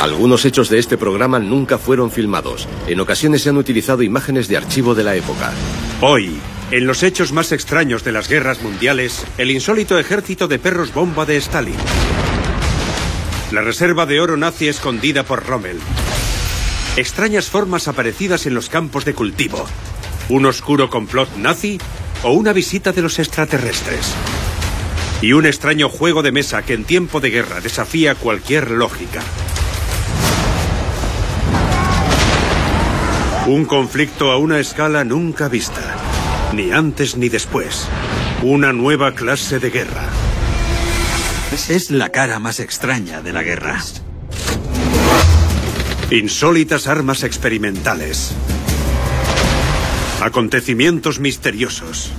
Algunos hechos de este programa nunca fueron filmados. En ocasiones se han utilizado imágenes de archivo de la época. Hoy, en los hechos más extraños de las guerras mundiales, el insólito ejército de perros bomba de Stalin. La reserva de oro nazi escondida por Rommel. Extrañas formas aparecidas en los campos de cultivo. Un oscuro complot nazi o una visita de los extraterrestres. Y un extraño juego de mesa que en tiempo de guerra desafía cualquier lógica. Un conflicto a una escala nunca vista. Ni antes ni después. Una nueva clase de guerra. Es la cara más extraña de la guerra. Insólitas armas experimentales. Acontecimientos misteriosos.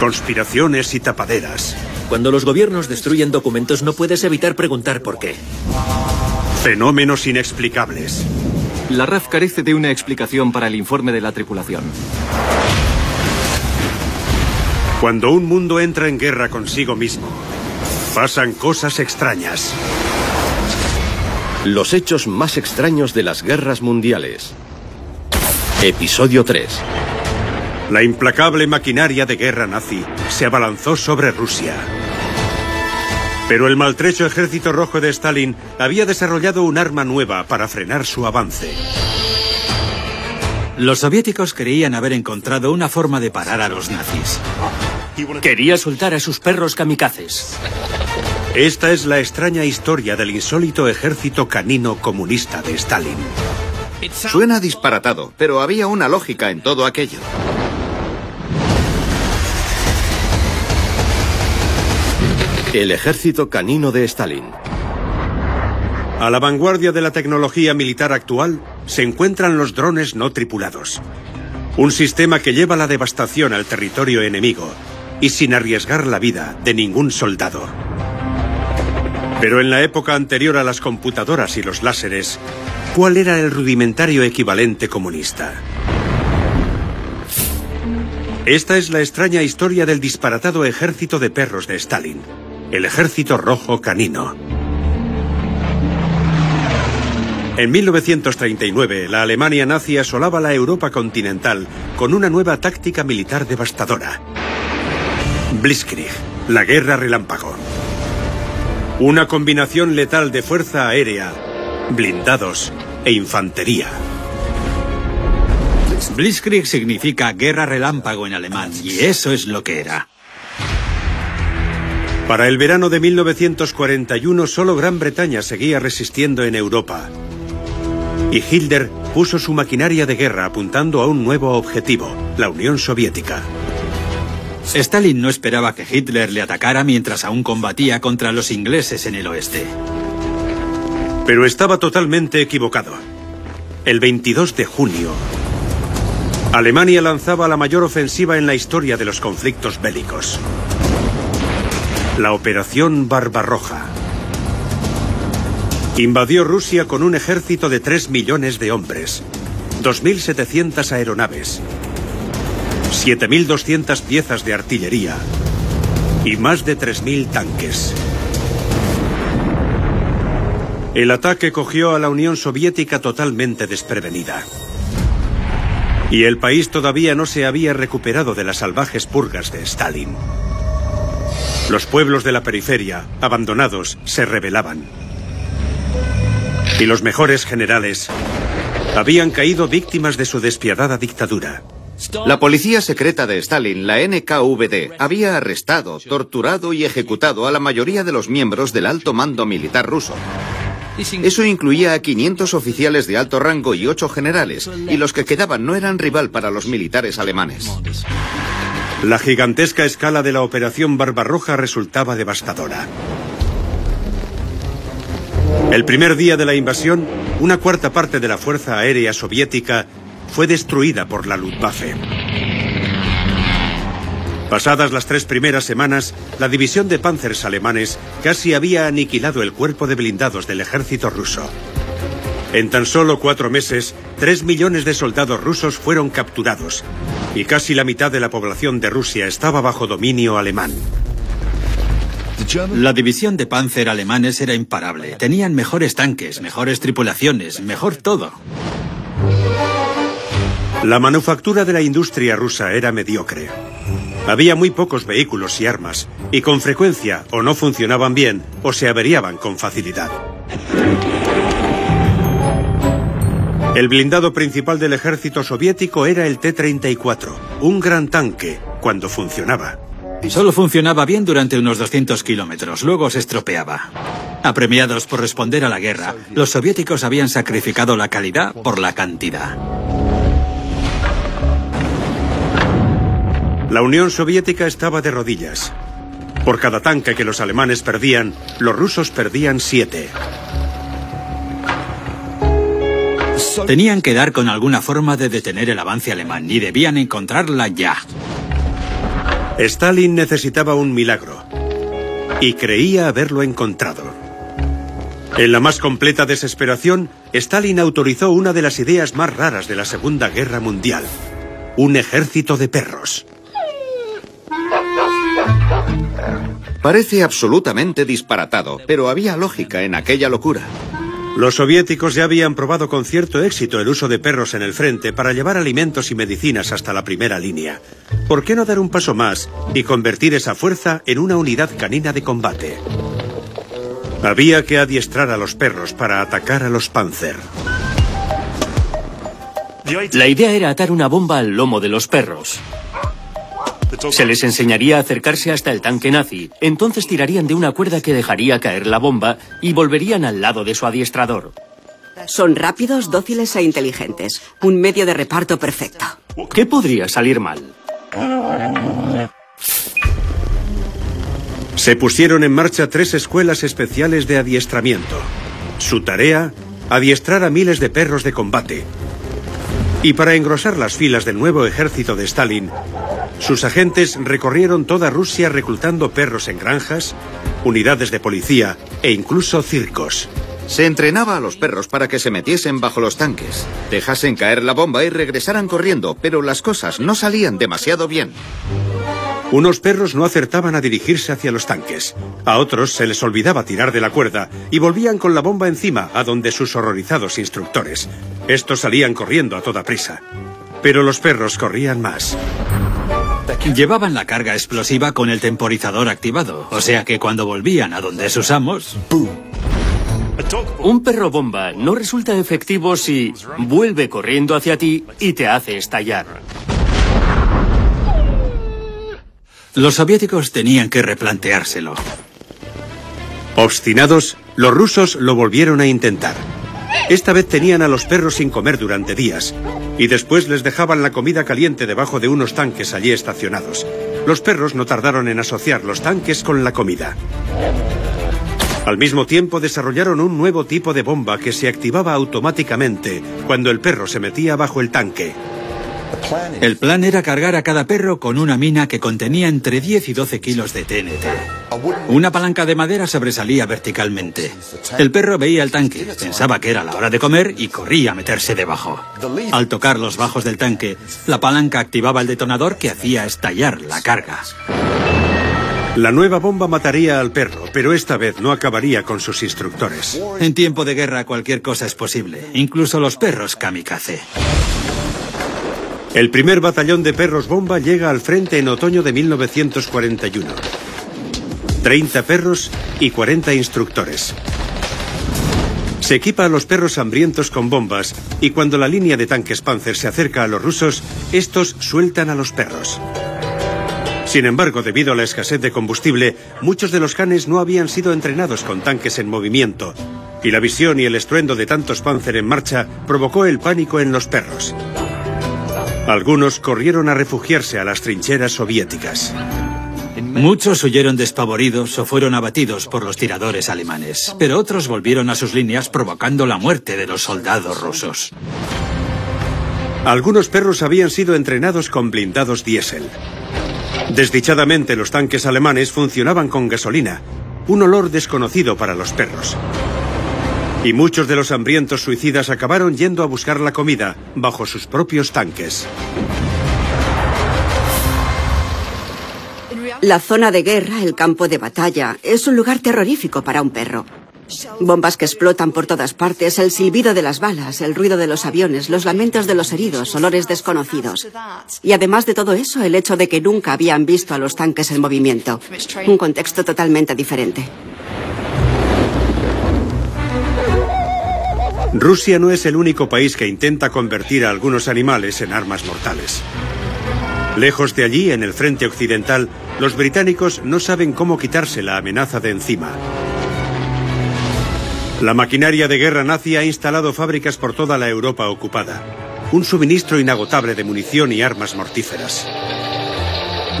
Conspiraciones y tapaderas. Cuando los gobiernos destruyen documentos no puedes evitar preguntar por qué. Fenómenos inexplicables. La RAF carece de una explicación para el informe de la tripulación. Cuando un mundo entra en guerra consigo mismo, pasan cosas extrañas. Los hechos más extraños de las guerras mundiales. Episodio 3. La implacable maquinaria de guerra nazi se abalanzó sobre Rusia. Pero el maltrecho ejército rojo de Stalin había desarrollado un arma nueva para frenar su avance. Los soviéticos creían haber encontrado una forma de parar a los nazis. Quería soltar a sus perros kamikazes. Esta es la extraña historia del insólito ejército canino comunista de Stalin. Suena disparatado, pero había una lógica en todo aquello. El ejército canino de Stalin. A la vanguardia de la tecnología militar actual se encuentran los drones no tripulados. Un sistema que lleva la devastación al territorio enemigo y sin arriesgar la vida de ningún soldado. Pero en la época anterior a las computadoras y los láseres, ¿cuál era el rudimentario equivalente comunista? Esta es la extraña historia del disparatado ejército de perros de Stalin, el ejército rojo canino. En 1939, la Alemania nazi asolaba la Europa continental con una nueva táctica militar devastadora. Blitzkrieg, la guerra relámpago. Una combinación letal de fuerza aérea, blindados e infantería. Blitzkrieg significa guerra relámpago en alemán, y eso es lo que era. Para el verano de 1941 solo Gran Bretaña seguía resistiendo en Europa. Y Hitler puso su maquinaria de guerra apuntando a un nuevo objetivo, la Unión Soviética. Stalin no esperaba que Hitler le atacara mientras aún combatía contra los ingleses en el oeste. Pero estaba totalmente equivocado. El 22 de junio, Alemania lanzaba la mayor ofensiva en la historia de los conflictos bélicos. La Operación Barbarroja. Invadió Rusia con un ejército de 3 millones de hombres, 2.700 aeronaves, 7.200 piezas de artillería y más de 3.000 tanques. El ataque cogió a la Unión Soviética totalmente desprevenida. Y el país todavía no se había recuperado de las salvajes purgas de Stalin. Los pueblos de la periferia, abandonados, se rebelaban. Y los mejores generales habían caído víctimas de su despiadada dictadura. La policía secreta de Stalin, la NKVD, había arrestado, torturado y ejecutado a la mayoría de los miembros del alto mando militar ruso. Eso incluía a 500 oficiales de alto rango y 8 generales, y los que quedaban no eran rival para los militares alemanes. La gigantesca escala de la Operación Barbarroja resultaba devastadora. El primer día de la invasión, una cuarta parte de la Fuerza Aérea Soviética fue destruida por la Luftwaffe. Pasadas las tres primeras semanas, la división de panzers alemanes casi había aniquilado el cuerpo de blindados del ejército ruso. En tan solo cuatro meses, tres millones de soldados rusos fueron capturados y casi la mitad de la población de Rusia estaba bajo dominio alemán. La división de Panzer alemanes era imparable. Tenían mejores tanques, mejores tripulaciones, mejor todo. La manufactura de la industria rusa era mediocre. Había muy pocos vehículos y armas, y con frecuencia o no funcionaban bien o se averiaban con facilidad. El blindado principal del ejército soviético era el T-34, un gran tanque, cuando funcionaba. Solo funcionaba bien durante unos 200 kilómetros, luego se estropeaba. Apremiados por responder a la guerra, los soviéticos habían sacrificado la calidad por la cantidad. La Unión Soviética estaba de rodillas. Por cada tanque que los alemanes perdían, los rusos perdían siete. Tenían que dar con alguna forma de detener el avance alemán y debían encontrarla ya. Stalin necesitaba un milagro. Y creía haberlo encontrado. En la más completa desesperación, Stalin autorizó una de las ideas más raras de la Segunda Guerra Mundial. Un ejército de perros. Parece absolutamente disparatado, pero había lógica en aquella locura. Los soviéticos ya habían probado con cierto éxito el uso de perros en el frente para llevar alimentos y medicinas hasta la primera línea. ¿Por qué no dar un paso más y convertir esa fuerza en una unidad canina de combate? Había que adiestrar a los perros para atacar a los Panzer. La idea era atar una bomba al lomo de los perros. Se les enseñaría a acercarse hasta el tanque nazi. Entonces tirarían de una cuerda que dejaría caer la bomba y volverían al lado de su adiestrador. Son rápidos, dóciles e inteligentes. Un medio de reparto perfecto. ¿Qué podría salir mal? Se pusieron en marcha tres escuelas especiales de adiestramiento. Su tarea, adiestrar a miles de perros de combate. Y para engrosar las filas del nuevo ejército de Stalin, sus agentes recorrieron toda Rusia reclutando perros en granjas, unidades de policía e incluso circos. Se entrenaba a los perros para que se metiesen bajo los tanques, dejasen caer la bomba y regresaran corriendo, pero las cosas no salían demasiado bien. Unos perros no acertaban a dirigirse hacia los tanques. A otros se les olvidaba tirar de la cuerda y volvían con la bomba encima a donde sus horrorizados instructores. Estos salían corriendo a toda prisa. Pero los perros corrían más. Llevaban la carga explosiva con el temporizador activado, o sea que cuando volvían a donde sus amos... Un perro bomba no resulta efectivo si vuelve corriendo hacia ti y te hace estallar. Los soviéticos tenían que replanteárselo. Obstinados, los rusos lo volvieron a intentar. Esta vez tenían a los perros sin comer durante días y después les dejaban la comida caliente debajo de unos tanques allí estacionados. Los perros no tardaron en asociar los tanques con la comida. Al mismo tiempo desarrollaron un nuevo tipo de bomba que se activaba automáticamente cuando el perro se metía bajo el tanque. El plan era cargar a cada perro con una mina que contenía entre 10 y 12 kilos de TNT. Una palanca de madera sobresalía verticalmente. El perro veía el tanque, pensaba que era la hora de comer y corría a meterse debajo. Al tocar los bajos del tanque, la palanca activaba el detonador que hacía estallar la carga. La nueva bomba mataría al perro, pero esta vez no acabaría con sus instructores. En tiempo de guerra cualquier cosa es posible, incluso los perros kamikaze. El primer batallón de perros bomba llega al frente en otoño de 1941. 30 perros y 40 instructores. Se equipa a los perros hambrientos con bombas y cuando la línea de tanques Panzer se acerca a los rusos, estos sueltan a los perros. Sin embargo, debido a la escasez de combustible, muchos de los canes no habían sido entrenados con tanques en movimiento, y la visión y el estruendo de tantos Panzer en marcha provocó el pánico en los perros. Algunos corrieron a refugiarse a las trincheras soviéticas. Muchos huyeron despavoridos o fueron abatidos por los tiradores alemanes, pero otros volvieron a sus líneas provocando la muerte de los soldados rusos. Algunos perros habían sido entrenados con blindados diésel. Desdichadamente los tanques alemanes funcionaban con gasolina, un olor desconocido para los perros. Y muchos de los hambrientos suicidas acabaron yendo a buscar la comida bajo sus propios tanques. La zona de guerra, el campo de batalla, es un lugar terrorífico para un perro. Bombas que explotan por todas partes, el silbido de las balas, el ruido de los aviones, los lamentos de los heridos, olores desconocidos. Y además de todo eso, el hecho de que nunca habían visto a los tanques en movimiento. Un contexto totalmente diferente. Rusia no es el único país que intenta convertir a algunos animales en armas mortales. Lejos de allí, en el frente occidental, los británicos no saben cómo quitarse la amenaza de encima. La maquinaria de guerra nazi ha instalado fábricas por toda la Europa ocupada. Un suministro inagotable de munición y armas mortíferas.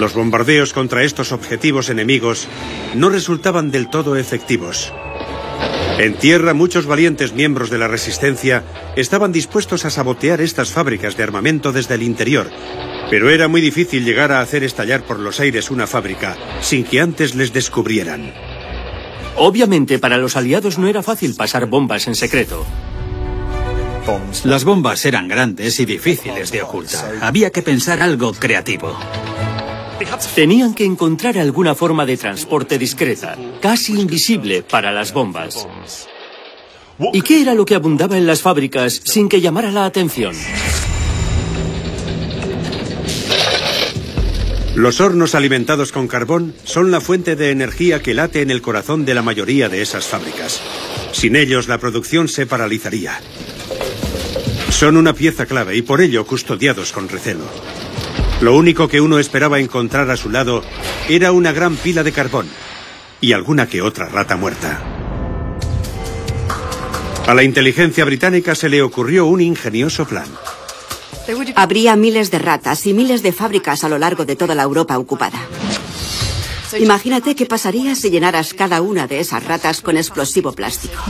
Los bombardeos contra estos objetivos enemigos no resultaban del todo efectivos. En tierra, muchos valientes miembros de la resistencia estaban dispuestos a sabotear estas fábricas de armamento desde el interior, pero era muy difícil llegar a hacer estallar por los aires una fábrica sin que antes les descubrieran. Obviamente para los aliados no era fácil pasar bombas en secreto. Las bombas eran grandes y difíciles de ocultar. Había que pensar algo creativo. Tenían que encontrar alguna forma de transporte discreta, casi invisible para las bombas. ¿Y qué era lo que abundaba en las fábricas sin que llamara la atención? Los hornos alimentados con carbón son la fuente de energía que late en el corazón de la mayoría de esas fábricas. Sin ellos la producción se paralizaría. Son una pieza clave y por ello custodiados con recelo. Lo único que uno esperaba encontrar a su lado era una gran pila de carbón y alguna que otra rata muerta. A la inteligencia británica se le ocurrió un ingenioso plan. Habría miles de ratas y miles de fábricas a lo largo de toda la Europa ocupada. Imagínate qué pasaría si llenaras cada una de esas ratas con explosivo plástico.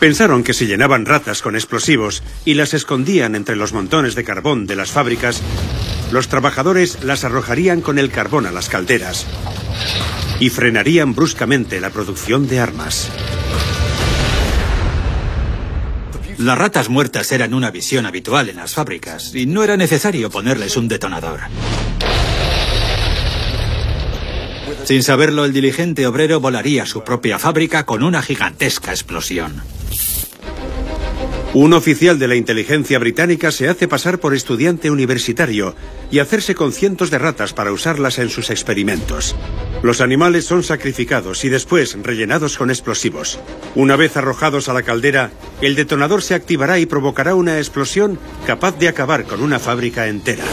Pensaron que si llenaban ratas con explosivos y las escondían entre los montones de carbón de las fábricas, los trabajadores las arrojarían con el carbón a las calderas y frenarían bruscamente la producción de armas. Las ratas muertas eran una visión habitual en las fábricas y no era necesario ponerles un detonador. Sin saberlo, el diligente obrero volaría su propia fábrica con una gigantesca explosión. Un oficial de la inteligencia británica se hace pasar por estudiante universitario y hacerse con cientos de ratas para usarlas en sus experimentos. Los animales son sacrificados y después rellenados con explosivos. Una vez arrojados a la caldera, el detonador se activará y provocará una explosión capaz de acabar con una fábrica entera.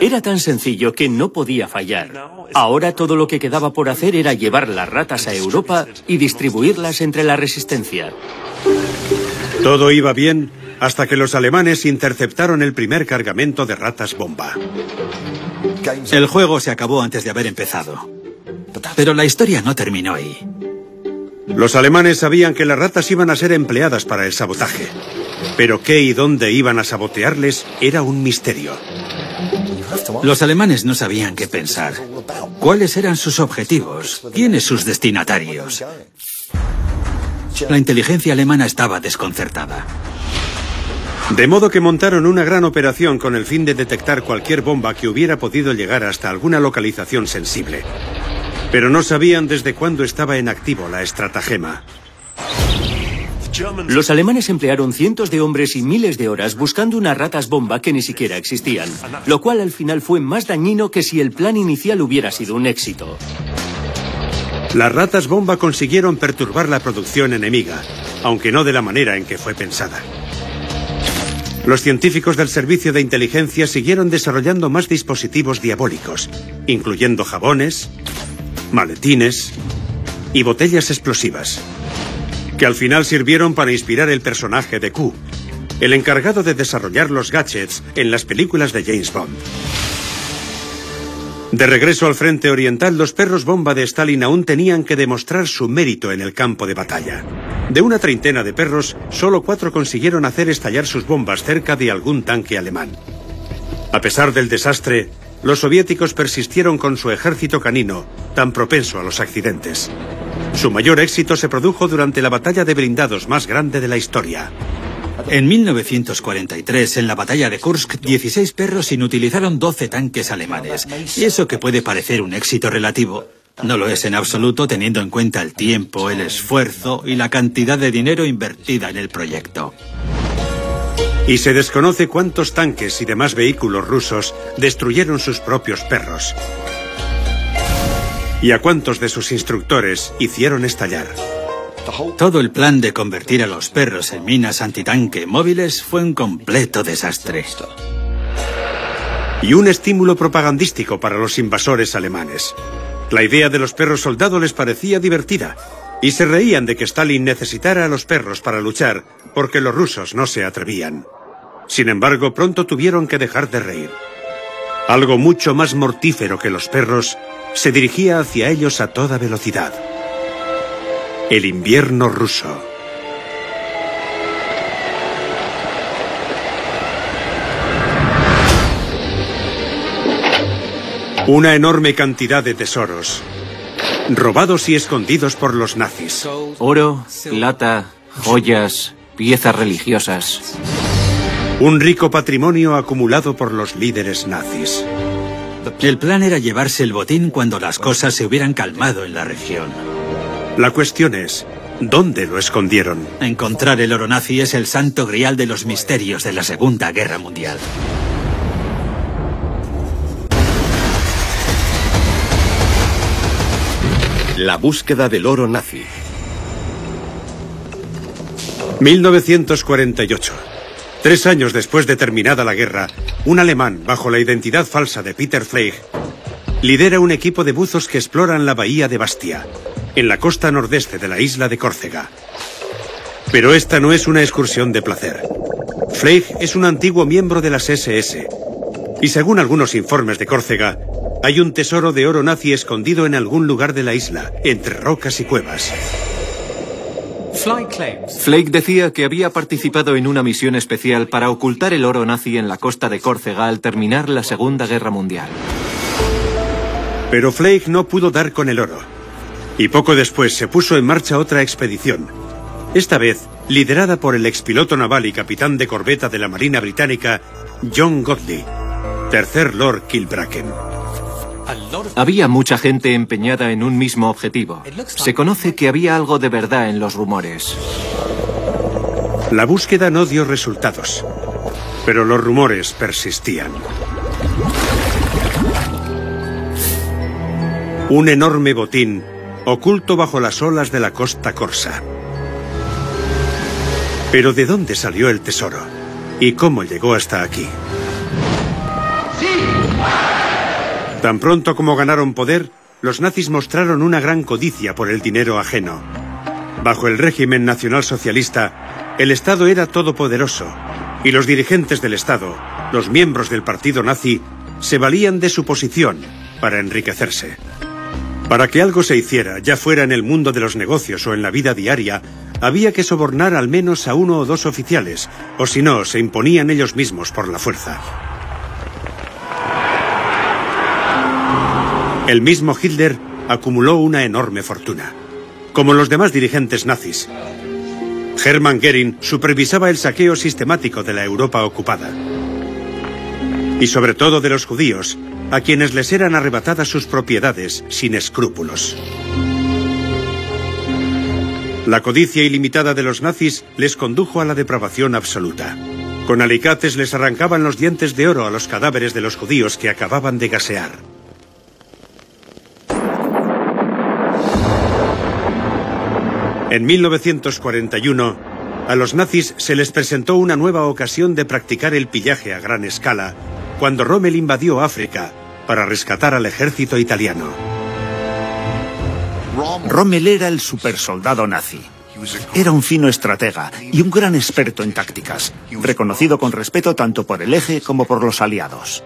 Era tan sencillo que no podía fallar. Ahora todo lo que quedaba por hacer era llevar las ratas a Europa y distribuirlas entre la resistencia. Todo iba bien hasta que los alemanes interceptaron el primer cargamento de ratas bomba. El juego se acabó antes de haber empezado. Pero la historia no terminó ahí. Los alemanes sabían que las ratas iban a ser empleadas para el sabotaje. Pero qué y dónde iban a sabotearles era un misterio. Los alemanes no sabían qué pensar. ¿Cuáles eran sus objetivos? ¿Quiénes sus destinatarios? La inteligencia alemana estaba desconcertada. De modo que montaron una gran operación con el fin de detectar cualquier bomba que hubiera podido llegar hasta alguna localización sensible. Pero no sabían desde cuándo estaba en activo la estratagema. Los alemanes emplearon cientos de hombres y miles de horas buscando unas ratas bomba que ni siquiera existían, lo cual al final fue más dañino que si el plan inicial hubiera sido un éxito. Las ratas bomba consiguieron perturbar la producción enemiga, aunque no de la manera en que fue pensada. Los científicos del Servicio de Inteligencia siguieron desarrollando más dispositivos diabólicos, incluyendo jabones, maletines y botellas explosivas que al final sirvieron para inspirar el personaje de Q, el encargado de desarrollar los gadgets en las películas de James Bond. De regreso al frente oriental, los perros bomba de Stalin aún tenían que demostrar su mérito en el campo de batalla. De una treintena de perros, solo cuatro consiguieron hacer estallar sus bombas cerca de algún tanque alemán. A pesar del desastre, los soviéticos persistieron con su ejército canino, tan propenso a los accidentes. Su mayor éxito se produjo durante la batalla de blindados más grande de la historia, En 1943, en la batalla de Kursk, 16 perros inutilizaron 12 tanques alemanes. Y eso que puede parecer un éxito relativo, no lo es en absoluto teniendo en cuenta el tiempo, el esfuerzo y la cantidad de dinero invertida en el proyecto. Y se desconoce cuántos tanques y demás vehículos rusos destruyeron sus propios perros. Y a cuántos de sus instructores hicieron estallar. Todo el plan de convertir a los perros en minas antitanque móviles fue un completo desastre. Y un estímulo propagandístico para los invasores alemanes. La idea de los perros soldados les parecía divertida, y se reían de que Stalin necesitara a los perros para luchar, porque los rusos no se atrevían. Sin embargo, pronto tuvieron que dejar de reír. Algo mucho más mortífero que los perros se dirigía hacia ellos a toda velocidad. El invierno ruso. Una enorme cantidad de tesoros, robados y escondidos por los nazis. Oro, plata, joyas, piezas religiosas. Un rico patrimonio acumulado por los líderes nazis. El plan era llevarse el botín cuando las cosas se hubieran calmado en la región. La cuestión es, ¿dónde lo escondieron? Encontrar el oro nazi es el santo grial de los misterios de la Segunda Guerra Mundial. La búsqueda del oro nazi. 1948. Tres años después de terminada la guerra, un alemán, bajo la identidad falsa de Peter Fleig, lidera un equipo de buzos que exploran la bahía de Bastia, en la costa nordeste de la isla de Córcega. Pero esta no es una excursión de placer. Fleig es un antiguo miembro de las SS, y según algunos informes de Córcega, hay un tesoro de oro nazi escondido en algún lugar de la isla, entre rocas y cuevas. Flake decía que había participado en una misión especial para ocultar el oro nazi en la costa de Córcega al terminar la Segunda Guerra Mundial. Pero Flake no pudo dar con el oro. Y poco después se puso en marcha otra expedición. Esta vez liderada por el expiloto naval y capitán de corbeta de la Marina Británica, John Godley, tercer Lord Kilbracken. Había mucha gente empeñada en un mismo objetivo. Se conoce que había algo de verdad en los rumores. La búsqueda no dio resultados, pero los rumores persistían. Un enorme botín oculto bajo las olas de la costa corsa. Pero ¿de dónde salió el tesoro? ¿Y cómo llegó hasta aquí? Tan pronto como ganaron poder, los nazis mostraron una gran codicia por el dinero ajeno. Bajo el régimen nacionalsocialista, el Estado era todopoderoso y los dirigentes del Estado, los miembros del partido nazi, se valían de su posición para enriquecerse. Para que algo se hiciera, ya fuera en el mundo de los negocios o en la vida diaria, había que sobornar al menos a uno o dos oficiales, o si no, se imponían ellos mismos por la fuerza. El mismo Hitler acumuló una enorme fortuna, como los demás dirigentes nazis. Hermann Goering supervisaba el saqueo sistemático de la Europa ocupada. Y sobre todo de los judíos, a quienes les eran arrebatadas sus propiedades sin escrúpulos. La codicia ilimitada de los nazis les condujo a la depravación absoluta. Con alicates les arrancaban los dientes de oro a los cadáveres de los judíos que acababan de gasear. En 1941, a los nazis se les presentó una nueva ocasión de practicar el pillaje a gran escala, cuando Rommel invadió África para rescatar al ejército italiano. Rommel era el supersoldado nazi. Era un fino estratega y un gran experto en tácticas, reconocido con respeto tanto por el eje como por los aliados.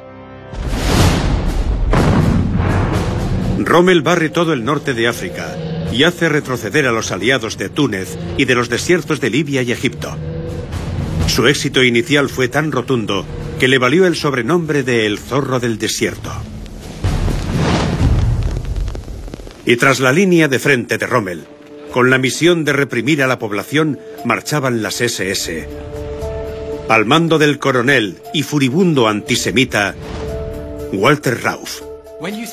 Rommel barre todo el norte de África y hace retroceder a los aliados de Túnez y de los desiertos de Libia y Egipto. Su éxito inicial fue tan rotundo que le valió el sobrenombre de El Zorro del Desierto. Y tras la línea de frente de Rommel, con la misión de reprimir a la población, marchaban las SS. Al mando del coronel y furibundo antisemita, Walter Rauf.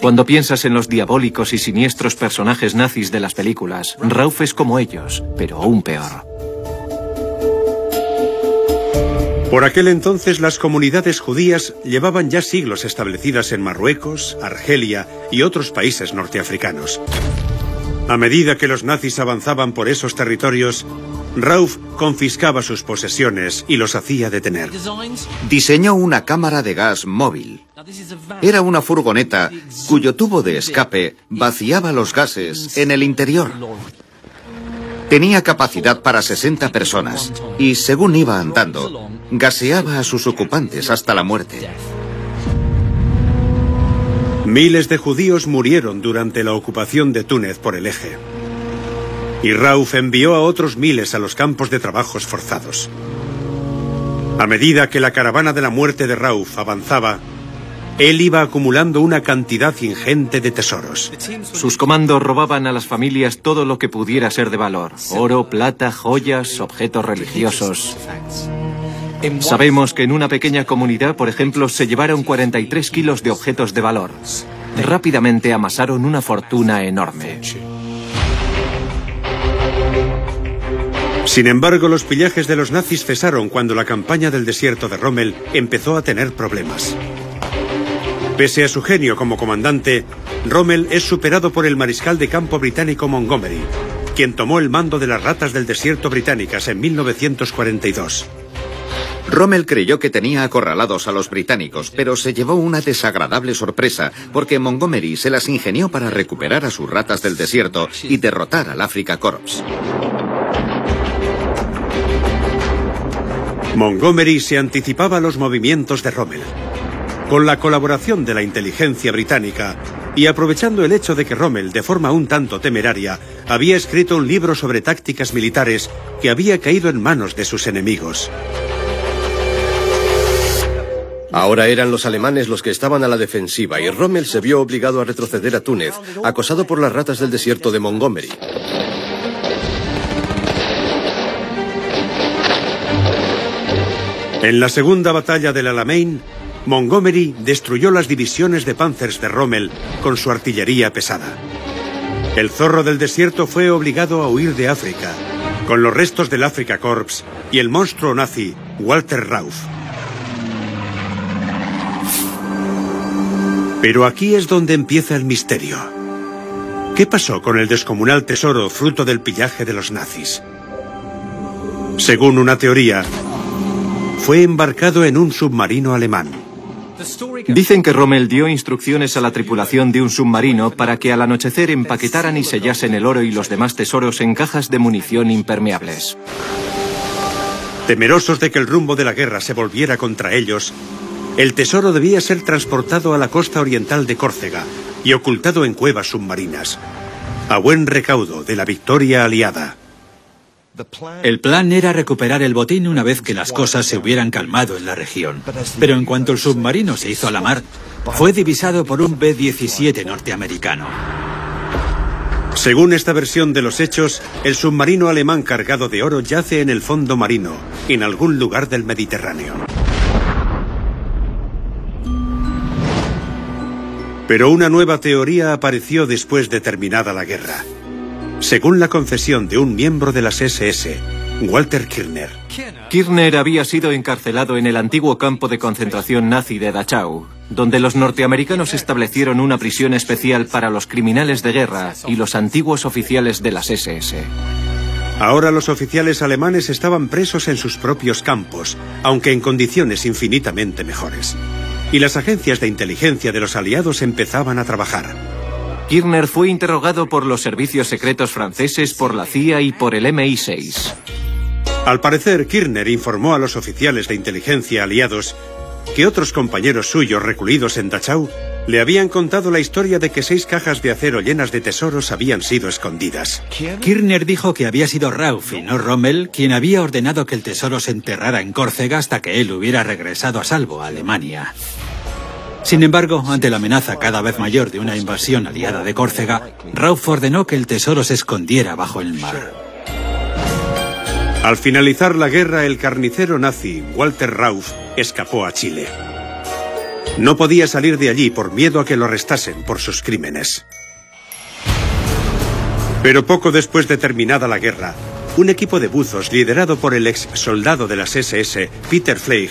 Cuando piensas en los diabólicos y siniestros personajes nazis de las películas, Rauf es como ellos, pero aún peor. Por aquel entonces las comunidades judías llevaban ya siglos establecidas en Marruecos, Argelia y otros países norteafricanos. A medida que los nazis avanzaban por esos territorios, Rauf confiscaba sus posesiones y los hacía detener. Diseñó una cámara de gas móvil. Era una furgoneta cuyo tubo de escape vaciaba los gases en el interior. Tenía capacidad para 60 personas y, según iba andando, gaseaba a sus ocupantes hasta la muerte. Miles de judíos murieron durante la ocupación de Túnez por el eje. Y Rauf envió a otros miles a los campos de trabajos forzados. A medida que la caravana de la muerte de Rauf avanzaba, él iba acumulando una cantidad ingente de tesoros. Sus comandos robaban a las familias todo lo que pudiera ser de valor. Oro, plata, joyas, objetos religiosos. Sabemos que en una pequeña comunidad, por ejemplo, se llevaron 43 kilos de objetos de valor. Rápidamente amasaron una fortuna enorme. Sin embargo, los pillajes de los nazis cesaron cuando la campaña del desierto de Rommel empezó a tener problemas. Pese a su genio como comandante, Rommel es superado por el mariscal de campo británico Montgomery, quien tomó el mando de las ratas del desierto británicas en 1942. Rommel creyó que tenía acorralados a los británicos, pero se llevó una desagradable sorpresa porque Montgomery se las ingenió para recuperar a sus ratas del desierto y derrotar al Africa Corps. Montgomery se anticipaba a los movimientos de Rommel. Con la colaboración de la inteligencia británica y aprovechando el hecho de que Rommel, de forma un tanto temeraria, había escrito un libro sobre tácticas militares que había caído en manos de sus enemigos. Ahora eran los alemanes los que estaban a la defensiva y Rommel se vio obligado a retroceder a Túnez, acosado por las ratas del desierto de Montgomery. En la segunda batalla del Alamein, Montgomery destruyó las divisiones de Panzers de Rommel con su artillería pesada. El zorro del desierto fue obligado a huir de África, con los restos del Africa Corps y el monstruo nazi Walter Rauf. Pero aquí es donde empieza el misterio. ¿Qué pasó con el descomunal tesoro fruto del pillaje de los nazis? Según una teoría, fue embarcado en un submarino alemán. Dicen que Rommel dio instrucciones a la tripulación de un submarino para que al anochecer empaquetaran y sellasen el oro y los demás tesoros en cajas de munición impermeables. Temerosos de que el rumbo de la guerra se volviera contra ellos, el tesoro debía ser transportado a la costa oriental de Córcega y ocultado en cuevas submarinas, a buen recaudo de la victoria aliada. El plan era recuperar el botín una vez que las cosas se hubieran calmado en la región. Pero en cuanto el submarino se hizo a la mar, fue divisado por un B-17 norteamericano. Según esta versión de los hechos, el submarino alemán cargado de oro yace en el fondo marino, en algún lugar del Mediterráneo. Pero una nueva teoría apareció después de terminada la guerra. Según la confesión de un miembro de las SS, Walter Kirchner. Kirchner había sido encarcelado en el antiguo campo de concentración nazi de Dachau, donde los norteamericanos establecieron una prisión especial para los criminales de guerra y los antiguos oficiales de las SS. Ahora los oficiales alemanes estaban presos en sus propios campos, aunque en condiciones infinitamente mejores. Y las agencias de inteligencia de los aliados empezaban a trabajar. Kirchner fue interrogado por los servicios secretos franceses, por la CIA y por el MI6. Al parecer, Kirchner informó a los oficiales de inteligencia aliados que otros compañeros suyos recluidos en Dachau le habían contado la historia de que seis cajas de acero llenas de tesoros habían sido escondidas. Kirchner dijo que había sido Rauf y no Rommel quien había ordenado que el tesoro se enterrara en Córcega hasta que él hubiera regresado a salvo a Alemania. Sin embargo, ante la amenaza cada vez mayor de una invasión aliada de Córcega, Rauf ordenó que el tesoro se escondiera bajo el mar. Al finalizar la guerra, el carnicero nazi Walter Rauf escapó a Chile. No podía salir de allí por miedo a que lo arrestasen por sus crímenes. Pero poco después de terminada la guerra, un equipo de buzos liderado por el ex soldado de las SS, Peter Fleig,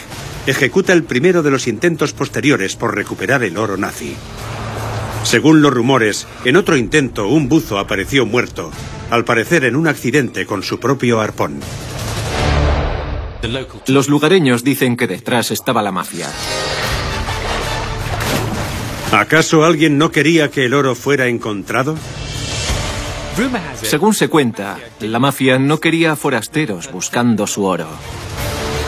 ejecuta el primero de los intentos posteriores por recuperar el oro nazi. Según los rumores, en otro intento un buzo apareció muerto, al parecer en un accidente con su propio arpón. Los lugareños dicen que detrás estaba la mafia. ¿Acaso alguien no quería que el oro fuera encontrado? Según se cuenta, la mafia no quería forasteros buscando su oro.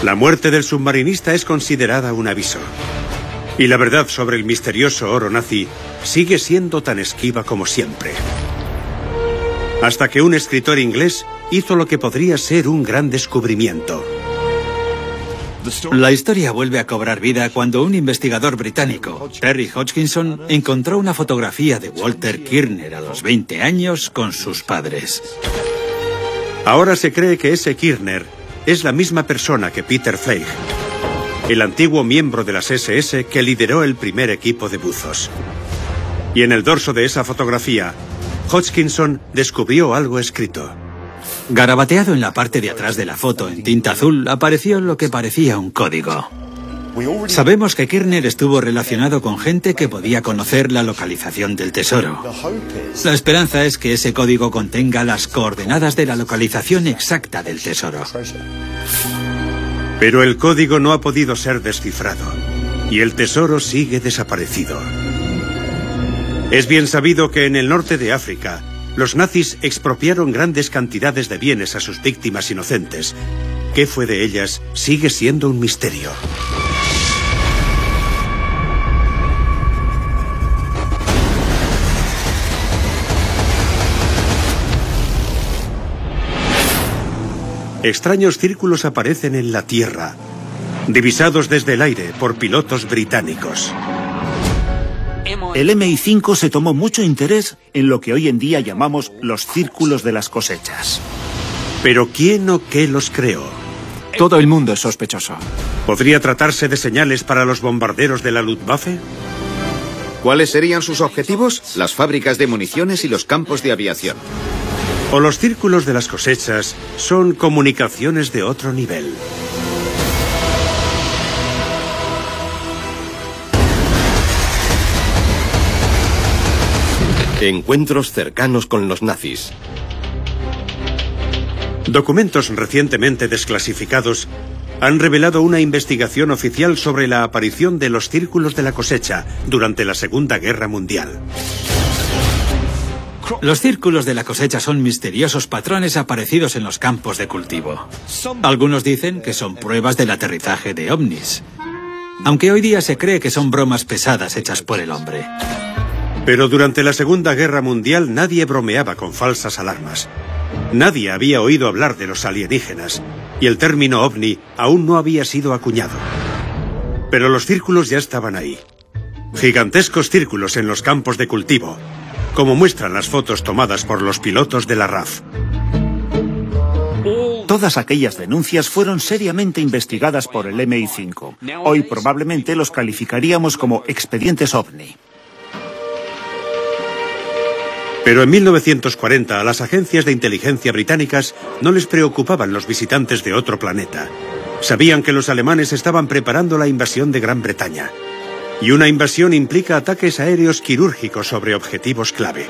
La muerte del submarinista es considerada un aviso. Y la verdad sobre el misterioso oro nazi sigue siendo tan esquiva como siempre. Hasta que un escritor inglés hizo lo que podría ser un gran descubrimiento. La historia vuelve a cobrar vida cuando un investigador británico, Terry Hodgkinson, encontró una fotografía de Walter Kirner a los 20 años con sus padres. Ahora se cree que ese Kirner es la misma persona que Peter Fleig, el antiguo miembro de las SS que lideró el primer equipo de buzos. Y en el dorso de esa fotografía, Hodgkinson descubrió algo escrito. Garabateado en la parte de atrás de la foto en tinta azul apareció lo que parecía un código. Sabemos que Kirner estuvo relacionado con gente que podía conocer la localización del tesoro. La esperanza es que ese código contenga las coordenadas de la localización exacta del tesoro. Pero el código no ha podido ser descifrado y el tesoro sigue desaparecido. Es bien sabido que en el norte de África, los nazis expropiaron grandes cantidades de bienes a sus víctimas inocentes. ¿Qué fue de ellas? Sigue siendo un misterio. Extraños círculos aparecen en la Tierra, divisados desde el aire por pilotos británicos. El MI5 se tomó mucho interés en lo que hoy en día llamamos los círculos de las cosechas. ¿Pero quién o qué los creó? Todo el mundo es sospechoso. ¿Podría tratarse de señales para los bombarderos de la Luftwaffe? ¿Cuáles serían sus objetivos? Las fábricas de municiones y los campos de aviación. O los círculos de las cosechas son comunicaciones de otro nivel. Encuentros cercanos con los nazis. Documentos recientemente desclasificados han revelado una investigación oficial sobre la aparición de los círculos de la cosecha durante la Segunda Guerra Mundial. Los círculos de la cosecha son misteriosos patrones aparecidos en los campos de cultivo. Algunos dicen que son pruebas del aterrizaje de ovnis, aunque hoy día se cree que son bromas pesadas hechas por el hombre. Pero durante la Segunda Guerra Mundial nadie bromeaba con falsas alarmas. Nadie había oído hablar de los alienígenas, y el término ovni aún no había sido acuñado. Pero los círculos ya estaban ahí. Gigantescos círculos en los campos de cultivo, como muestran las fotos tomadas por los pilotos de la RAF. Todas aquellas denuncias fueron seriamente investigadas por el MI5. Hoy probablemente los calificaríamos como expedientes ovni. Pero en 1940 a las agencias de inteligencia británicas no les preocupaban los visitantes de otro planeta. Sabían que los alemanes estaban preparando la invasión de Gran Bretaña. Y una invasión implica ataques aéreos quirúrgicos sobre objetivos clave.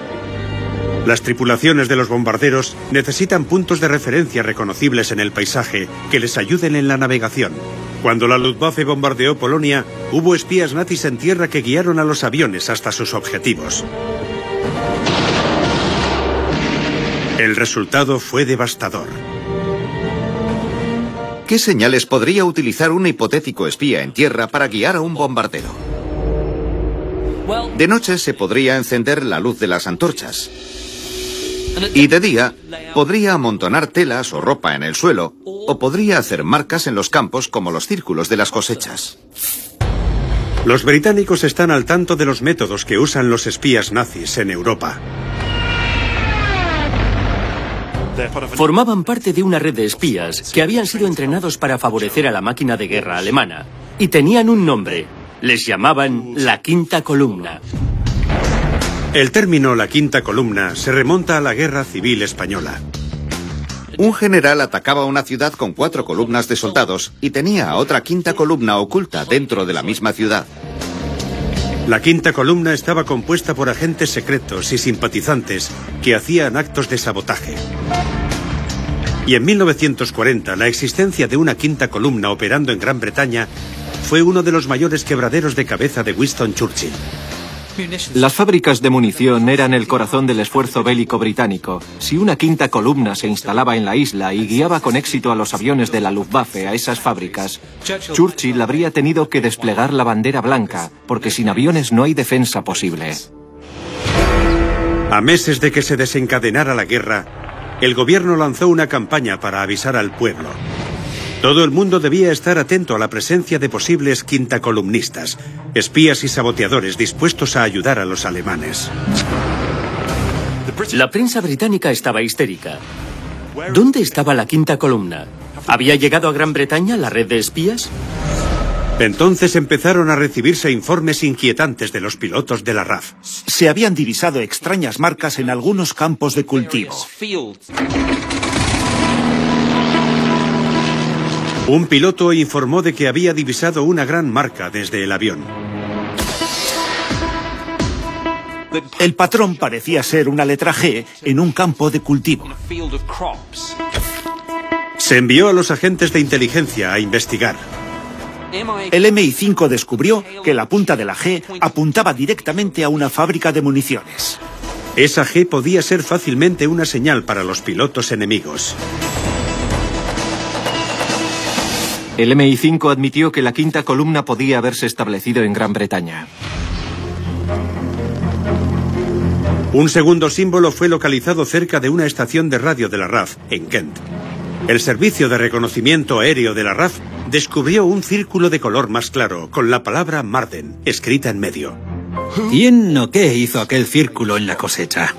Las tripulaciones de los bombarderos necesitan puntos de referencia reconocibles en el paisaje que les ayuden en la navegación. Cuando la Luftwaffe bombardeó Polonia, hubo espías nazis en tierra que guiaron a los aviones hasta sus objetivos. El resultado fue devastador. ¿Qué señales podría utilizar un hipotético espía en tierra para guiar a un bombardero? De noche se podría encender la luz de las antorchas. Y de día podría amontonar telas o ropa en el suelo o podría hacer marcas en los campos como los círculos de las cosechas. Los británicos están al tanto de los métodos que usan los espías nazis en Europa. Formaban parte de una red de espías que habían sido entrenados para favorecer a la máquina de guerra alemana. Y tenían un nombre. Les llamaban la Quinta Columna. El término la Quinta Columna se remonta a la Guerra Civil Española. Un general atacaba una ciudad con cuatro columnas de soldados y tenía otra quinta columna oculta dentro de la misma ciudad. La quinta columna estaba compuesta por agentes secretos y simpatizantes que hacían actos de sabotaje. Y en 1940 la existencia de una quinta columna operando en Gran Bretaña fue uno de los mayores quebraderos de cabeza de Winston Churchill. Las fábricas de munición eran el corazón del esfuerzo bélico británico. Si una quinta columna se instalaba en la isla y guiaba con éxito a los aviones de la Luftwaffe a esas fábricas, Churchill habría tenido que desplegar la bandera blanca, porque sin aviones no hay defensa posible. A meses de que se desencadenara la guerra, el gobierno lanzó una campaña para avisar al pueblo. Todo el mundo debía estar atento a la presencia de posibles quintacolumnistas, espías y saboteadores dispuestos a ayudar a los alemanes. La prensa británica estaba histérica. ¿Dónde estaba la quinta columna? ¿Había llegado a Gran Bretaña la red de espías? Entonces empezaron a recibirse informes inquietantes de los pilotos de la RAF. Se habían divisado extrañas marcas en algunos campos de cultivo. Un piloto informó de que había divisado una gran marca desde el avión. El patrón parecía ser una letra G en un campo de cultivo. Se envió a los agentes de inteligencia a investigar. El MI5 descubrió que la punta de la G apuntaba directamente a una fábrica de municiones. Esa G podía ser fácilmente una señal para los pilotos enemigos. El MI5 admitió que la quinta columna podía haberse establecido en Gran Bretaña. Un segundo símbolo fue localizado cerca de una estación de radio de la RAF, en Kent. El servicio de reconocimiento aéreo de la RAF descubrió un círculo de color más claro, con la palabra Marden, escrita en medio. ¿Quién o qué hizo aquel círculo en la cosecha?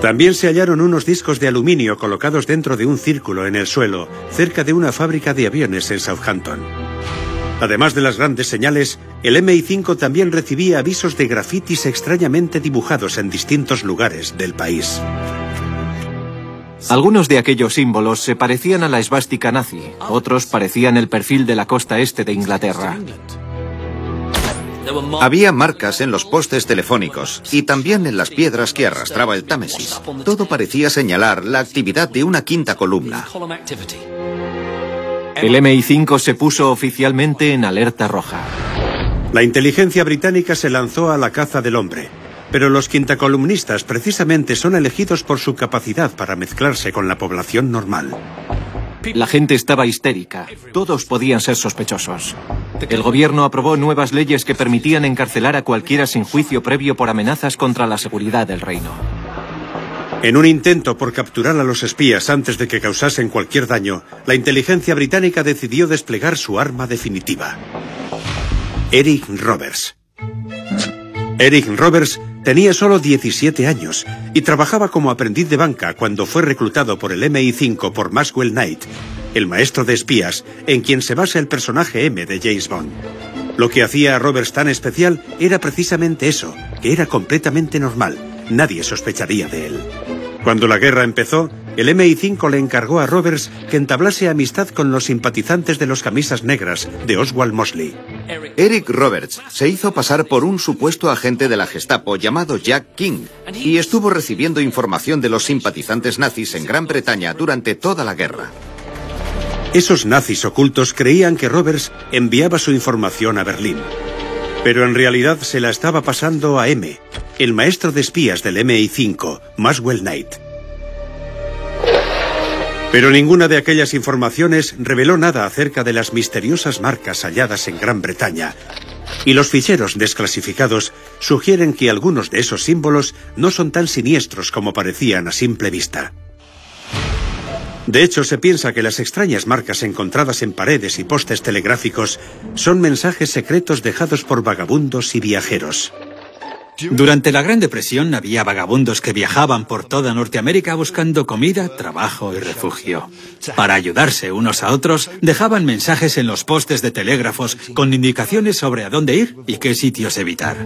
También se hallaron unos discos de aluminio colocados dentro de un círculo en el suelo, cerca de una fábrica de aviones en Southampton. Además de las grandes señales, el MI5 también recibía avisos de grafitis extrañamente dibujados en distintos lugares del país. Algunos de aquellos símbolos se parecían a la esvástica nazi, otros parecían el perfil de la costa este de Inglaterra. Había marcas en los postes telefónicos y también en las piedras que arrastraba el Támesis. Todo parecía señalar la actividad de una quinta columna. El MI5 se puso oficialmente en alerta roja. La inteligencia británica se lanzó a la caza del hombre. Pero los quintacolumnistas precisamente son elegidos por su capacidad para mezclarse con la población normal. La gente estaba histérica. Todos podían ser sospechosos. El gobierno aprobó nuevas leyes que permitían encarcelar a cualquiera sin juicio previo por amenazas contra la seguridad del reino. En un intento por capturar a los espías antes de que causasen cualquier daño, la inteligencia británica decidió desplegar su arma definitiva. Eric Roberts. Eric Roberts tenía solo 17 años y trabajaba como aprendiz de banca cuando fue reclutado por el MI5 por Maxwell Knight, el maestro de espías en quien se basa el personaje M de James Bond. Lo que hacía a Roberts tan especial era precisamente eso, que era completamente normal. Nadie sospecharía de él. Cuando la guerra empezó, el MI5 le encargó a Roberts que entablase amistad con los simpatizantes de los camisas negras de Oswald Mosley. Eric Roberts se hizo pasar por un supuesto agente de la Gestapo llamado Jack King y estuvo recibiendo información de los simpatizantes nazis en Gran Bretaña durante toda la guerra. Esos nazis ocultos creían que Roberts enviaba su información a Berlín. Pero en realidad se la estaba pasando a M, el maestro de espías del MI5, Maswell Knight. Pero ninguna de aquellas informaciones reveló nada acerca de las misteriosas marcas halladas en Gran Bretaña, y los ficheros desclasificados sugieren que algunos de esos símbolos no son tan siniestros como parecían a simple vista. De hecho, se piensa que las extrañas marcas encontradas en paredes y postes telegráficos son mensajes secretos dejados por vagabundos y viajeros. Durante la Gran Depresión había vagabundos que viajaban por toda Norteamérica buscando comida, trabajo y refugio. Para ayudarse unos a otros, dejaban mensajes en los postes de telégrafos con indicaciones sobre a dónde ir y qué sitios evitar.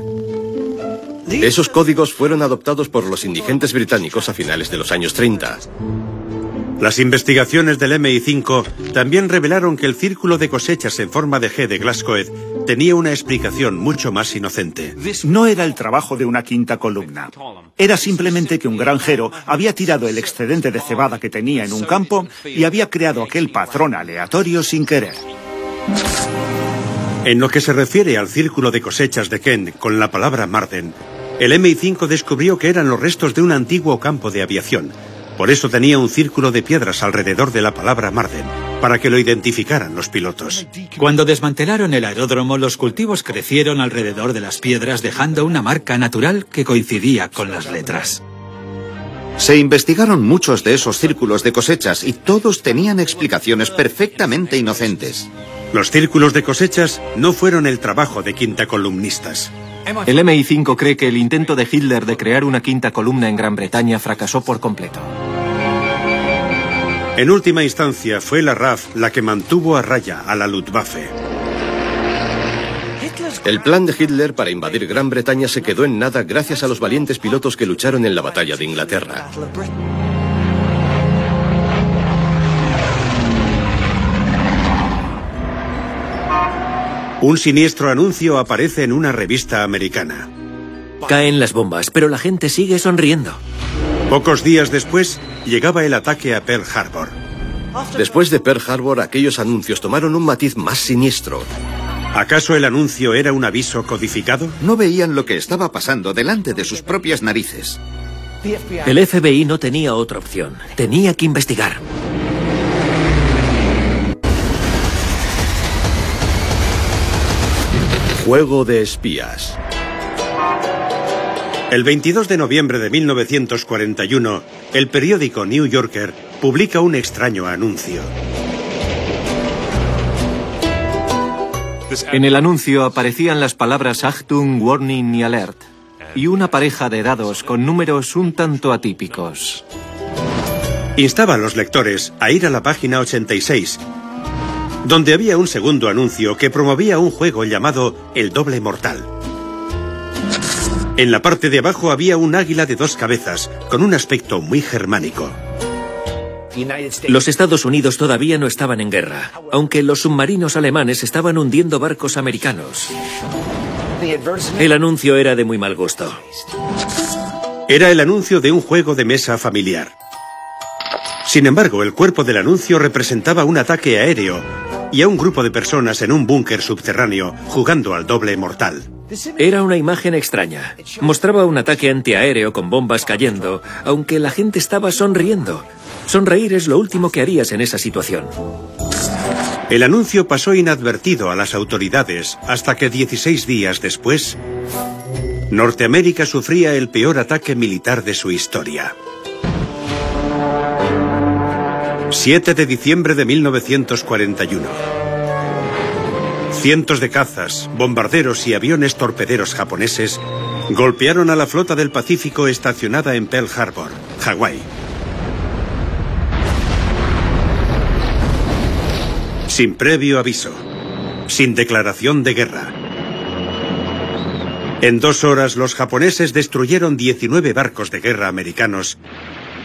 Esos códigos fueron adoptados por los indigentes británicos a finales de los años 30. Las investigaciones del MI5 también revelaron que el círculo de cosechas en forma de G de Glasgow tenía una explicación mucho más inocente. No era el trabajo de una quinta columna. Era simplemente que un granjero había tirado el excedente de cebada que tenía en un campo y había creado aquel patrón aleatorio sin querer. En lo que se refiere al círculo de cosechas de Kent con la palabra Marden, el MI5 descubrió que eran los restos de un antiguo campo de aviación por eso tenía un círculo de piedras alrededor de la palabra Marden, para que lo identificaran los pilotos. Cuando desmantelaron el aeródromo, los cultivos crecieron alrededor de las piedras, dejando una marca natural que coincidía con las letras. Se investigaron muchos de esos círculos de cosechas y todos tenían explicaciones perfectamente inocentes. Los círculos de cosechas no fueron el trabajo de quinta columnistas. El MI5 cree que el intento de Hitler de crear una quinta columna en Gran Bretaña fracasó por completo. En última instancia fue la RAF la que mantuvo a raya a la Luftwaffe. El plan de Hitler para invadir Gran Bretaña se quedó en nada gracias a los valientes pilotos que lucharon en la batalla de Inglaterra. Un siniestro anuncio aparece en una revista americana. Caen las bombas, pero la gente sigue sonriendo. Pocos días después, llegaba el ataque a Pearl Harbor. Después de Pearl Harbor, aquellos anuncios tomaron un matiz más siniestro. ¿Acaso el anuncio era un aviso codificado? No veían lo que estaba pasando delante de sus propias narices. El FBI no tenía otra opción. Tenía que investigar. Juego de espías. El 22 de noviembre de 1941, el periódico New Yorker publica un extraño anuncio. En el anuncio aparecían las palabras Achtung, Warning y Alert, y una pareja de dados con números un tanto atípicos. Instaba a los lectores a ir a la página 86 donde había un segundo anuncio que promovía un juego llamado El Doble Mortal. En la parte de abajo había un águila de dos cabezas, con un aspecto muy germánico. Los Estados Unidos todavía no estaban en guerra, aunque los submarinos alemanes estaban hundiendo barcos americanos. El anuncio era de muy mal gusto. Era el anuncio de un juego de mesa familiar. Sin embargo, el cuerpo del anuncio representaba un ataque aéreo y a un grupo de personas en un búnker subterráneo jugando al doble mortal. Era una imagen extraña. Mostraba un ataque antiaéreo con bombas cayendo, aunque la gente estaba sonriendo. Sonreír es lo último que harías en esa situación. El anuncio pasó inadvertido a las autoridades hasta que 16 días después, Norteamérica sufría el peor ataque militar de su historia. 7 de diciembre de 1941. Cientos de cazas, bombarderos y aviones torpederos japoneses golpearon a la flota del Pacífico estacionada en Pearl Harbor, Hawái. Sin previo aviso, sin declaración de guerra. En dos horas los japoneses destruyeron 19 barcos de guerra americanos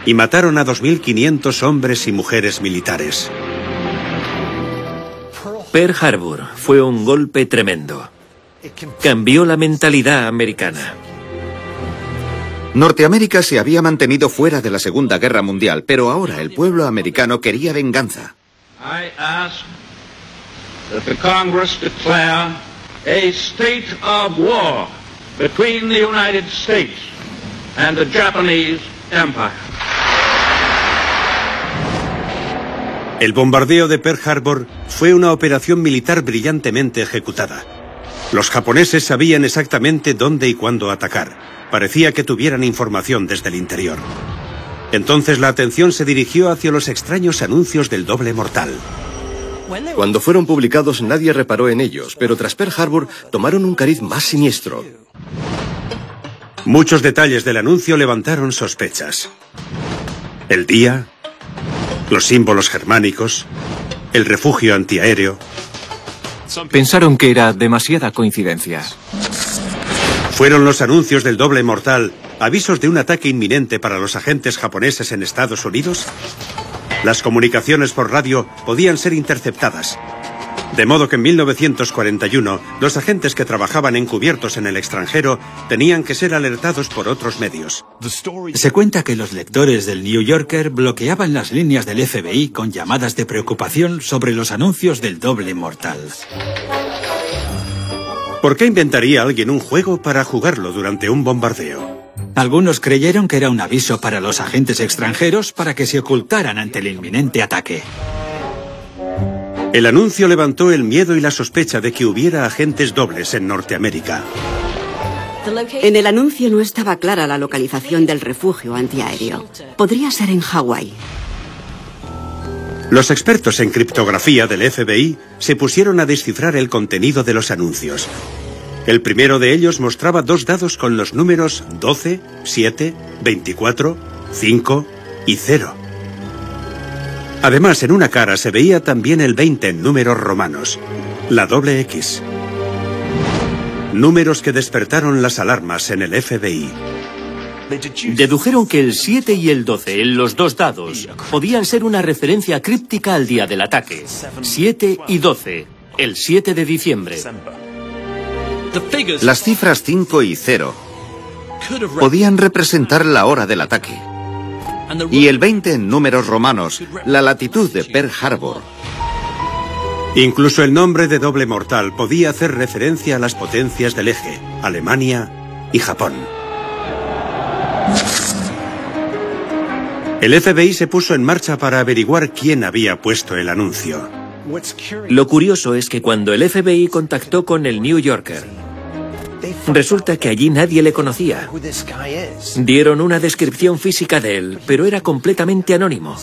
y mataron a 2.500 hombres y mujeres militares. Pearl Harbor fue un golpe tremendo. Cambió la mentalidad americana. Norteamérica se había mantenido fuera de la Segunda Guerra Mundial, pero ahora el pueblo americano quería venganza. I ask that the Congress declare a state of war between the United States and the Japanese Empire. El bombardeo de Pearl Harbor fue una operación militar brillantemente ejecutada. Los japoneses sabían exactamente dónde y cuándo atacar. Parecía que tuvieran información desde el interior. Entonces la atención se dirigió hacia los extraños anuncios del doble mortal. Cuando fueron publicados nadie reparó en ellos, pero tras Pearl Harbor tomaron un cariz más siniestro. Muchos detalles del anuncio levantaron sospechas. El día, los símbolos germánicos, el refugio antiaéreo. Pensaron que era demasiada coincidencia. Fueron los anuncios del doble mortal avisos de un ataque inminente para los agentes japoneses en Estados Unidos. Las comunicaciones por radio podían ser interceptadas, de modo que en 1941 los agentes que trabajaban encubiertos en el extranjero tenían que ser alertados por otros medios. Se cuenta que los lectores del New Yorker bloqueaban las líneas del FBI con llamadas de preocupación sobre los anuncios del doble mortal. ¿Por qué inventaría alguien un juego para jugarlo durante un bombardeo? Algunos creyeron que era un aviso para los agentes extranjeros para que se ocultaran ante el inminente ataque. El anuncio levantó el miedo y la sospecha de que hubiera agentes dobles en Norteamérica. En el anuncio no estaba clara la localización del refugio antiaéreo. Podría ser en Hawái. Los expertos en criptografía del FBI se pusieron a descifrar el contenido de los anuncios. El primero de ellos mostraba dos dados con los números 12, 7, 24, 5 y 0. Además, en una cara se veía también el 20 en números romanos, la doble X. Números que despertaron las alarmas en el FBI. Dedujeron que el 7 y el 12 en los dos dados podían ser una referencia críptica al día del ataque. 7 y 12, el 7 de diciembre. Las cifras 5 y 0 podían representar la hora del ataque y el 20 en números romanos, la latitud de Pearl Harbor. Incluso el nombre de doble mortal podía hacer referencia a las potencias del eje, Alemania y Japón. El FBI se puso en marcha para averiguar quién había puesto el anuncio. Lo curioso es que cuando el FBI contactó con el New Yorker, Resulta que allí nadie le conocía. Dieron una descripción física de él, pero era completamente anónimo.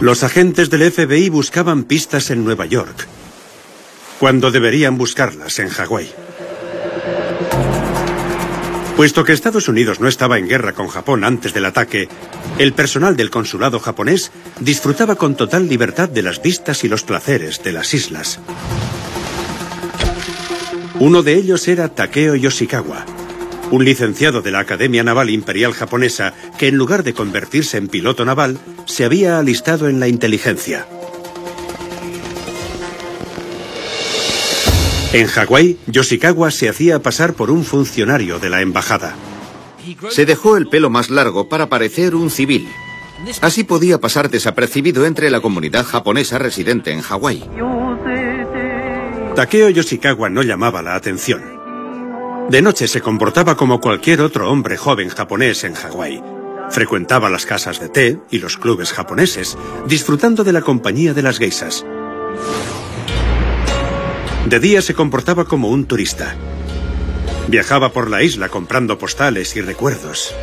Los agentes del FBI buscaban pistas en Nueva York, cuando deberían buscarlas en Hawái. Puesto que Estados Unidos no estaba en guerra con Japón antes del ataque, el personal del consulado japonés disfrutaba con total libertad de las vistas y los placeres de las islas. Uno de ellos era Takeo Yoshikawa, un licenciado de la Academia Naval Imperial Japonesa que en lugar de convertirse en piloto naval, se había alistado en la inteligencia. En Hawái, Yoshikawa se hacía pasar por un funcionario de la embajada. Se dejó el pelo más largo para parecer un civil. Así podía pasar desapercibido entre la comunidad japonesa residente en Hawái. Takeo Yoshikawa no llamaba la atención. De noche se comportaba como cualquier otro hombre joven japonés en Hawái. Frecuentaba las casas de té y los clubes japoneses, disfrutando de la compañía de las geisas. De día se comportaba como un turista. Viajaba por la isla comprando postales y recuerdos.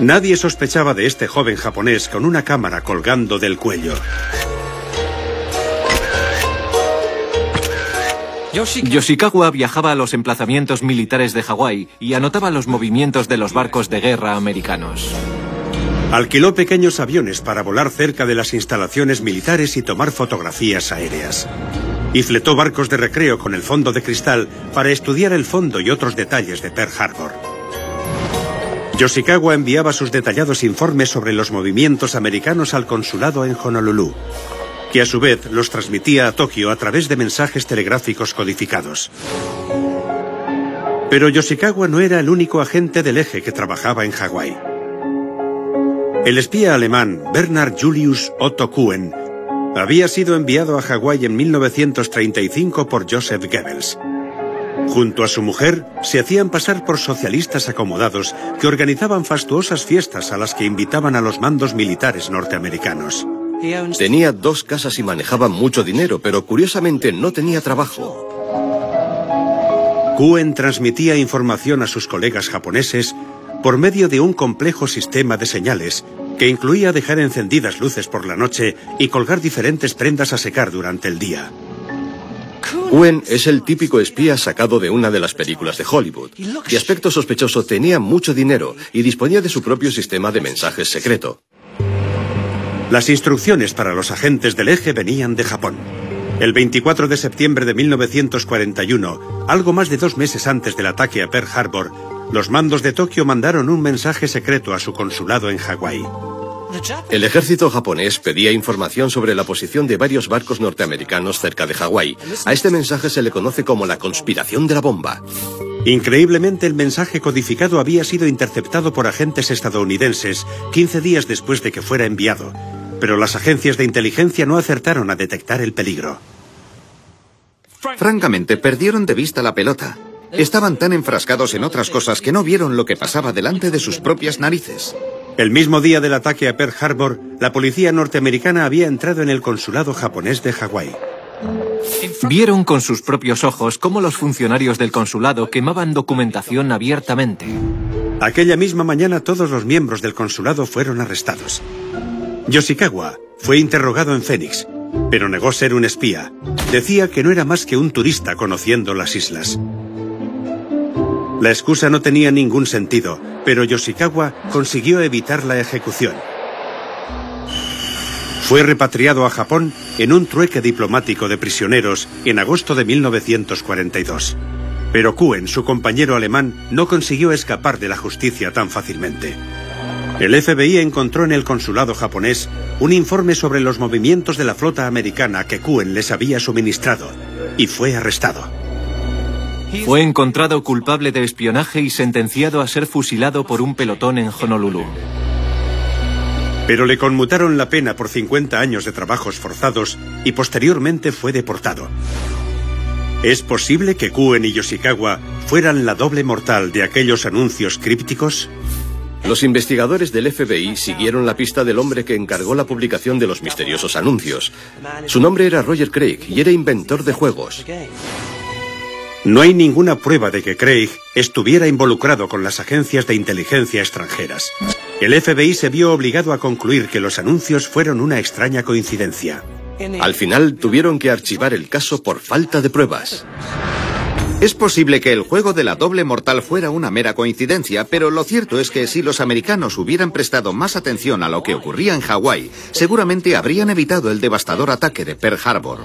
Nadie sospechaba de este joven japonés con una cámara colgando del cuello. Yoshikawa viajaba a los emplazamientos militares de Hawái y anotaba los movimientos de los barcos de guerra americanos. Alquiló pequeños aviones para volar cerca de las instalaciones militares y tomar fotografías aéreas. Y fletó barcos de recreo con el fondo de cristal para estudiar el fondo y otros detalles de Pearl Harbor. Yoshikawa enviaba sus detallados informes sobre los movimientos americanos al consulado en Honolulu que a su vez los transmitía a Tokio a través de mensajes telegráficos codificados. Pero Yoshikawa no era el único agente del eje que trabajaba en Hawái. El espía alemán Bernard Julius Otto Kuhn había sido enviado a Hawái en 1935 por Joseph Goebbels. Junto a su mujer, se hacían pasar por socialistas acomodados que organizaban fastuosas fiestas a las que invitaban a los mandos militares norteamericanos. Tenía dos casas y manejaba mucho dinero, pero curiosamente no tenía trabajo. Kuen transmitía información a sus colegas japoneses por medio de un complejo sistema de señales que incluía dejar encendidas luces por la noche y colgar diferentes prendas a secar durante el día. Kuen es el típico espía sacado de una de las películas de Hollywood. De aspecto sospechoso tenía mucho dinero y disponía de su propio sistema de mensajes secreto. Las instrucciones para los agentes del eje venían de Japón. El 24 de septiembre de 1941, algo más de dos meses antes del ataque a Pearl Harbor, los mandos de Tokio mandaron un mensaje secreto a su consulado en Hawái. El ejército japonés pedía información sobre la posición de varios barcos norteamericanos cerca de Hawái. A este mensaje se le conoce como la conspiración de la bomba. Increíblemente, el mensaje codificado había sido interceptado por agentes estadounidenses 15 días después de que fuera enviado, pero las agencias de inteligencia no acertaron a detectar el peligro. Francamente, perdieron de vista la pelota. Estaban tan enfrascados en otras cosas que no vieron lo que pasaba delante de sus propias narices. El mismo día del ataque a Pearl Harbor, la policía norteamericana había entrado en el consulado japonés de Hawái. Vieron con sus propios ojos cómo los funcionarios del consulado quemaban documentación abiertamente. Aquella misma mañana todos los miembros del consulado fueron arrestados. Yoshikawa fue interrogado en Phoenix, pero negó ser un espía. Decía que no era más que un turista conociendo las islas. La excusa no tenía ningún sentido, pero Yoshikawa consiguió evitar la ejecución. Fue repatriado a Japón en un trueque diplomático de prisioneros en agosto de 1942. Pero Kuen, su compañero alemán, no consiguió escapar de la justicia tan fácilmente. El FBI encontró en el consulado japonés un informe sobre los movimientos de la flota americana que Kuen les había suministrado y fue arrestado. Fue encontrado culpable de espionaje y sentenciado a ser fusilado por un pelotón en Honolulu. Pero le conmutaron la pena por 50 años de trabajos forzados y posteriormente fue deportado. ¿Es posible que Kuen y Yoshikawa fueran la doble mortal de aquellos anuncios crípticos? Los investigadores del FBI siguieron la pista del hombre que encargó la publicación de los misteriosos anuncios. Su nombre era Roger Craig y era inventor de juegos. No hay ninguna prueba de que Craig estuviera involucrado con las agencias de inteligencia extranjeras. El FBI se vio obligado a concluir que los anuncios fueron una extraña coincidencia. Al final tuvieron que archivar el caso por falta de pruebas. Es posible que el juego de la doble mortal fuera una mera coincidencia, pero lo cierto es que si los americanos hubieran prestado más atención a lo que ocurría en Hawái, seguramente habrían evitado el devastador ataque de Pearl Harbor.